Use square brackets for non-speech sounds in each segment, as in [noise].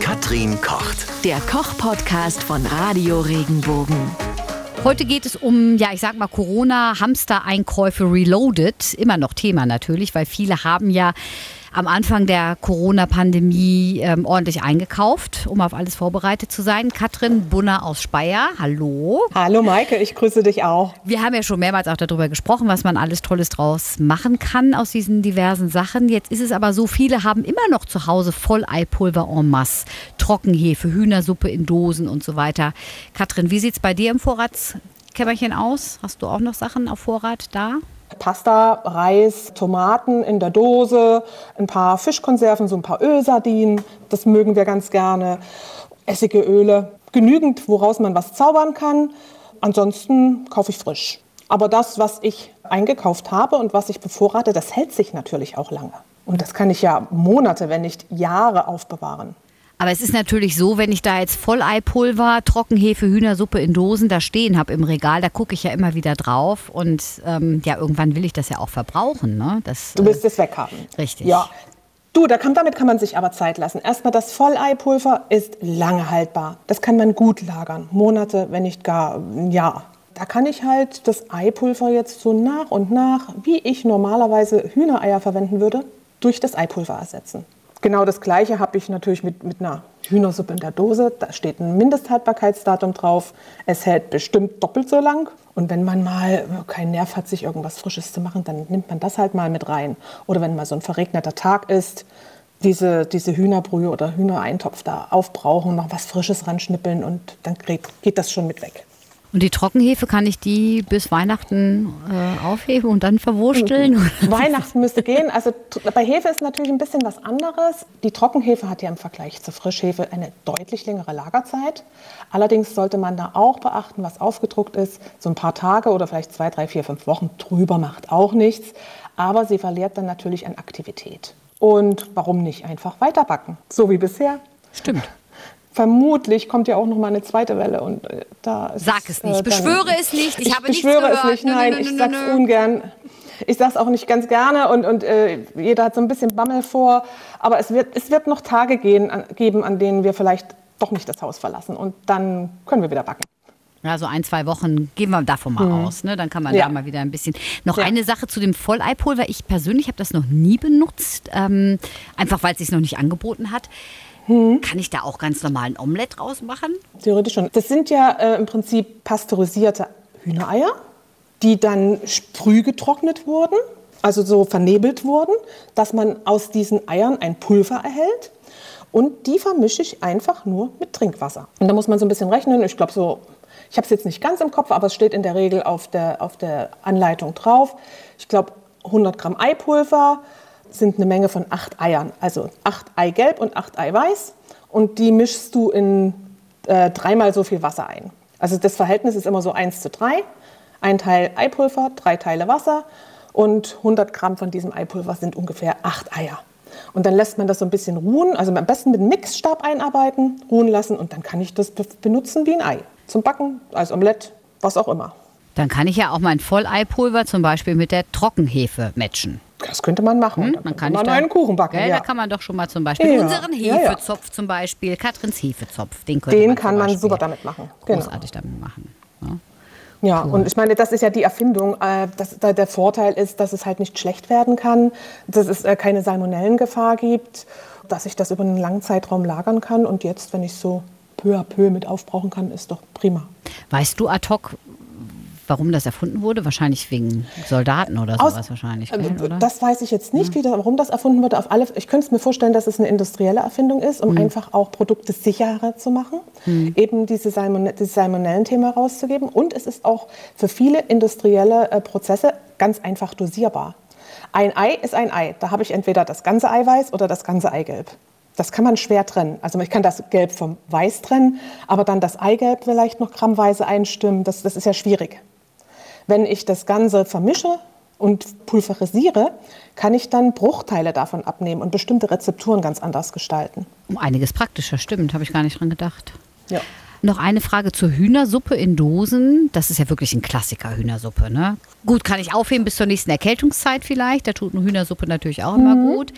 Katrin kocht. Der Koch-Podcast von Radio Regenbogen. Heute geht es um, ja, ich sag mal, Corona-Hamster-Einkäufe reloaded. Immer noch Thema natürlich, weil viele haben ja am Anfang der Corona-Pandemie ähm, ordentlich eingekauft, um auf alles vorbereitet zu sein. Katrin Bunner aus Speyer, hallo. Hallo Maike, ich grüße dich auch. Wir haben ja schon mehrmals auch darüber gesprochen, was man alles Tolles draus machen kann aus diesen diversen Sachen. Jetzt ist es aber so, viele haben immer noch zu Hause Volleipulver en masse, Trockenhefe, Hühnersuppe in Dosen und so weiter. Katrin, wie sieht es bei dir im Vorratskämmerchen aus? Hast du auch noch Sachen auf Vorrat da? Pasta, Reis, Tomaten in der Dose, ein paar Fischkonserven, so ein paar Ölsardinen, das mögen wir ganz gerne. Essige Öle, genügend, woraus man was zaubern kann. Ansonsten kaufe ich frisch. Aber das, was ich eingekauft habe und was ich bevorrate, das hält sich natürlich auch lange. Und das kann ich ja Monate, wenn nicht Jahre aufbewahren. Aber es ist natürlich so, wenn ich da jetzt Volleipulver, Trockenhefe, Hühnersuppe in Dosen da stehen habe im Regal, da gucke ich ja immer wieder drauf. Und ähm, ja, irgendwann will ich das ja auch verbrauchen. Ne? Das, du willst äh, es weghaben. Richtig. Ja. Du, da kann, damit kann man sich aber Zeit lassen. Erstmal das Volleipulver ist lange haltbar. Das kann man gut lagern. Monate, wenn nicht gar ein Jahr. Da kann ich halt das Eipulver jetzt so nach und nach, wie ich normalerweise Hühnereier verwenden würde, durch das Eipulver ersetzen. Genau das Gleiche habe ich natürlich mit, mit einer Hühnersuppe in der Dose. Da steht ein Mindesthaltbarkeitsdatum drauf. Es hält bestimmt doppelt so lang. Und wenn man mal keinen Nerv hat, sich irgendwas Frisches zu machen, dann nimmt man das halt mal mit rein. Oder wenn mal so ein verregneter Tag ist, diese, diese Hühnerbrühe oder Hühnereintopf da aufbrauchen, noch was Frisches ranschnippeln und dann geht, geht das schon mit weg. Und die Trockenhefe, kann ich die bis Weihnachten äh, aufheben und dann verwursteln? [laughs] Weihnachten müsste gehen. Also bei Hefe ist natürlich ein bisschen was anderes. Die Trockenhefe hat ja im Vergleich zur Frischhefe eine deutlich längere Lagerzeit. Allerdings sollte man da auch beachten, was aufgedruckt ist. So ein paar Tage oder vielleicht zwei, drei, vier, fünf Wochen drüber macht auch nichts. Aber sie verliert dann natürlich an Aktivität. Und warum nicht einfach weiterbacken? So wie bisher. Stimmt vermutlich kommt ja auch noch mal eine zweite Welle und äh, da Sag es nicht, äh, beschwöre es nicht, ich, ich habe beschwöre nichts es nicht, nein, nö, nö, nö, ich sag's ungern. Ich sag's auch nicht ganz gerne und, und äh, jeder hat so ein bisschen Bammel vor, aber es wird, es wird noch Tage gehen, an, geben, an denen wir vielleicht doch nicht das Haus verlassen und dann können wir wieder backen. Ja, so ein, zwei Wochen gehen wir davon mal mhm. aus. Ne? Dann kann man ja. da mal wieder ein bisschen. Noch ja. eine Sache zu dem Volleipulver. Ich persönlich habe das noch nie benutzt, ähm, einfach weil es sich noch nicht angeboten hat. Hm. Kann ich da auch ganz normal ein Omelett draus machen? Theoretisch schon. Das sind ja äh, im Prinzip pasteurisierte Hühnereier, die dann früh getrocknet wurden, also so vernebelt wurden, dass man aus diesen Eiern ein Pulver erhält. Und die vermische ich einfach nur mit Trinkwasser. Und da muss man so ein bisschen rechnen. Ich glaube so, ich habe es jetzt nicht ganz im Kopf, aber es steht in der Regel auf der, auf der Anleitung drauf. Ich glaube 100 Gramm Eipulver, sind eine Menge von acht Eiern. Also acht Eigelb und acht Eiweiß. Und die mischst du in äh, dreimal so viel Wasser ein. Also das Verhältnis ist immer so 1 zu 3. Ein Teil Eipulver, drei Teile Wasser. Und 100 Gramm von diesem Eipulver sind ungefähr acht Eier. Und dann lässt man das so ein bisschen ruhen, also am besten mit einem Mixstab einarbeiten, ruhen lassen und dann kann ich das benutzen wie ein Ei. Zum Backen, als Omelett, was auch immer. Dann kann ich ja auch mein Volleipulver zum Beispiel mit der Trockenhefe matchen. Das könnte man machen. Hm, man kann man einen Kuchen backen. Ja, ja. Da kann man doch schon mal zum Beispiel ja, unseren Hefezopf zum Beispiel, Katrins Hefezopf, den, den man kann man super damit machen. Genau. Großartig genau. damit machen. Ja, cool. und ich meine, das ist ja die Erfindung. Äh, dass, der Vorteil ist, dass es halt nicht schlecht werden kann, dass es äh, keine Salmonellengefahr gibt, dass ich das über einen langen Zeitraum lagern kann. Und jetzt, wenn ich so peu à peu mit aufbrauchen kann, ist doch prima. Weißt du ad hoc, warum das erfunden wurde? Wahrscheinlich wegen Soldaten oder sowas Aus, wahrscheinlich. Äh, oder? Das weiß ich jetzt nicht, mhm. wie, warum das erfunden wurde. Auf alle, ich könnte es mir vorstellen, dass es eine industrielle Erfindung ist, um mhm. einfach auch Produkte sicherer zu machen, mhm. eben diese Salmone, dieses Salmonellenthema rauszugeben. Und es ist auch für viele industrielle äh, Prozesse ganz einfach dosierbar. Ein Ei ist ein Ei. Da habe ich entweder das ganze Eiweiß oder das ganze Eigelb. Das kann man schwer trennen. Also ich kann das Gelb vom Weiß trennen, aber dann das Eigelb vielleicht noch grammweise einstimmen, das, das ist ja schwierig. Wenn ich das Ganze vermische und pulverisiere, kann ich dann Bruchteile davon abnehmen und bestimmte Rezepturen ganz anders gestalten. Um einiges praktischer, stimmt, habe ich gar nicht dran gedacht. Ja. Noch eine Frage zur Hühnersuppe in Dosen. Das ist ja wirklich ein Klassiker, Hühnersuppe. Ne? Gut, kann ich aufheben bis zur nächsten Erkältungszeit vielleicht. Da tut eine Hühnersuppe natürlich auch immer mhm. gut.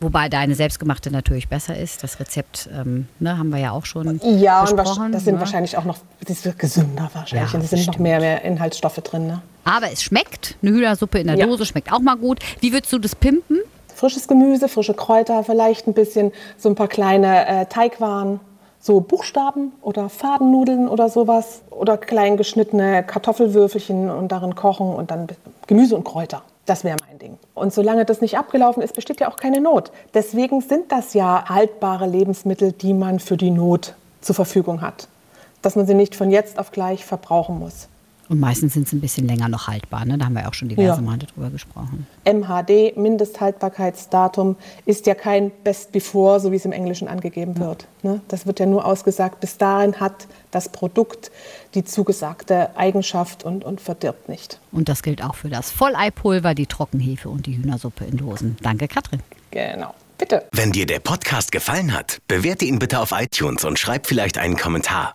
Wobei deine selbstgemachte natürlich besser ist. Das Rezept ähm, ne, haben wir ja auch schon Ja, und besprochen. wasch- das sind ne? wahrscheinlich auch noch, das wird gesünder wahrscheinlich. Ja, und es sind noch mehr, mehr Inhaltsstoffe drin. Ne? Aber es schmeckt. Eine Hühnersuppe in der Ja. Dose schmeckt auch mal gut. Wie würdest du das pimpen? Frisches Gemüse, frische Kräuter, vielleicht ein bisschen so ein paar kleine äh, Teigwaren, so Buchstaben oder Fadennudeln oder sowas. Oder klein geschnittene Kartoffelwürfelchen und darin kochen und dann Gemüse und Kräuter. Das wäre mein Ding. Und solange das nicht abgelaufen ist, besteht ja auch keine Not. Deswegen sind das ja haltbare Lebensmittel, die man für die Not zur Verfügung hat. Dass man sie nicht von jetzt auf gleich verbrauchen muss. Und meistens sind sie ein bisschen länger noch haltbar. Ne? Da haben wir ja auch schon diverse Ja. Male drüber gesprochen. MHD, Mindesthaltbarkeitsdatum, ist ja kein Best Before, so wie es im Englischen angegeben wird. Ne? Das wird ja nur ausgesagt, bis dahin hat das Produkt die zugesagte Eigenschaft und, und verdirbt nicht. Und das gilt auch für das Volleipulver, die Trockenhefe und die Hühnersuppe in Dosen. Danke, Katrin. Genau. Bitte. Wenn dir der Podcast gefallen hat, bewerte ihn bitte auf iTunes und schreib vielleicht einen Kommentar.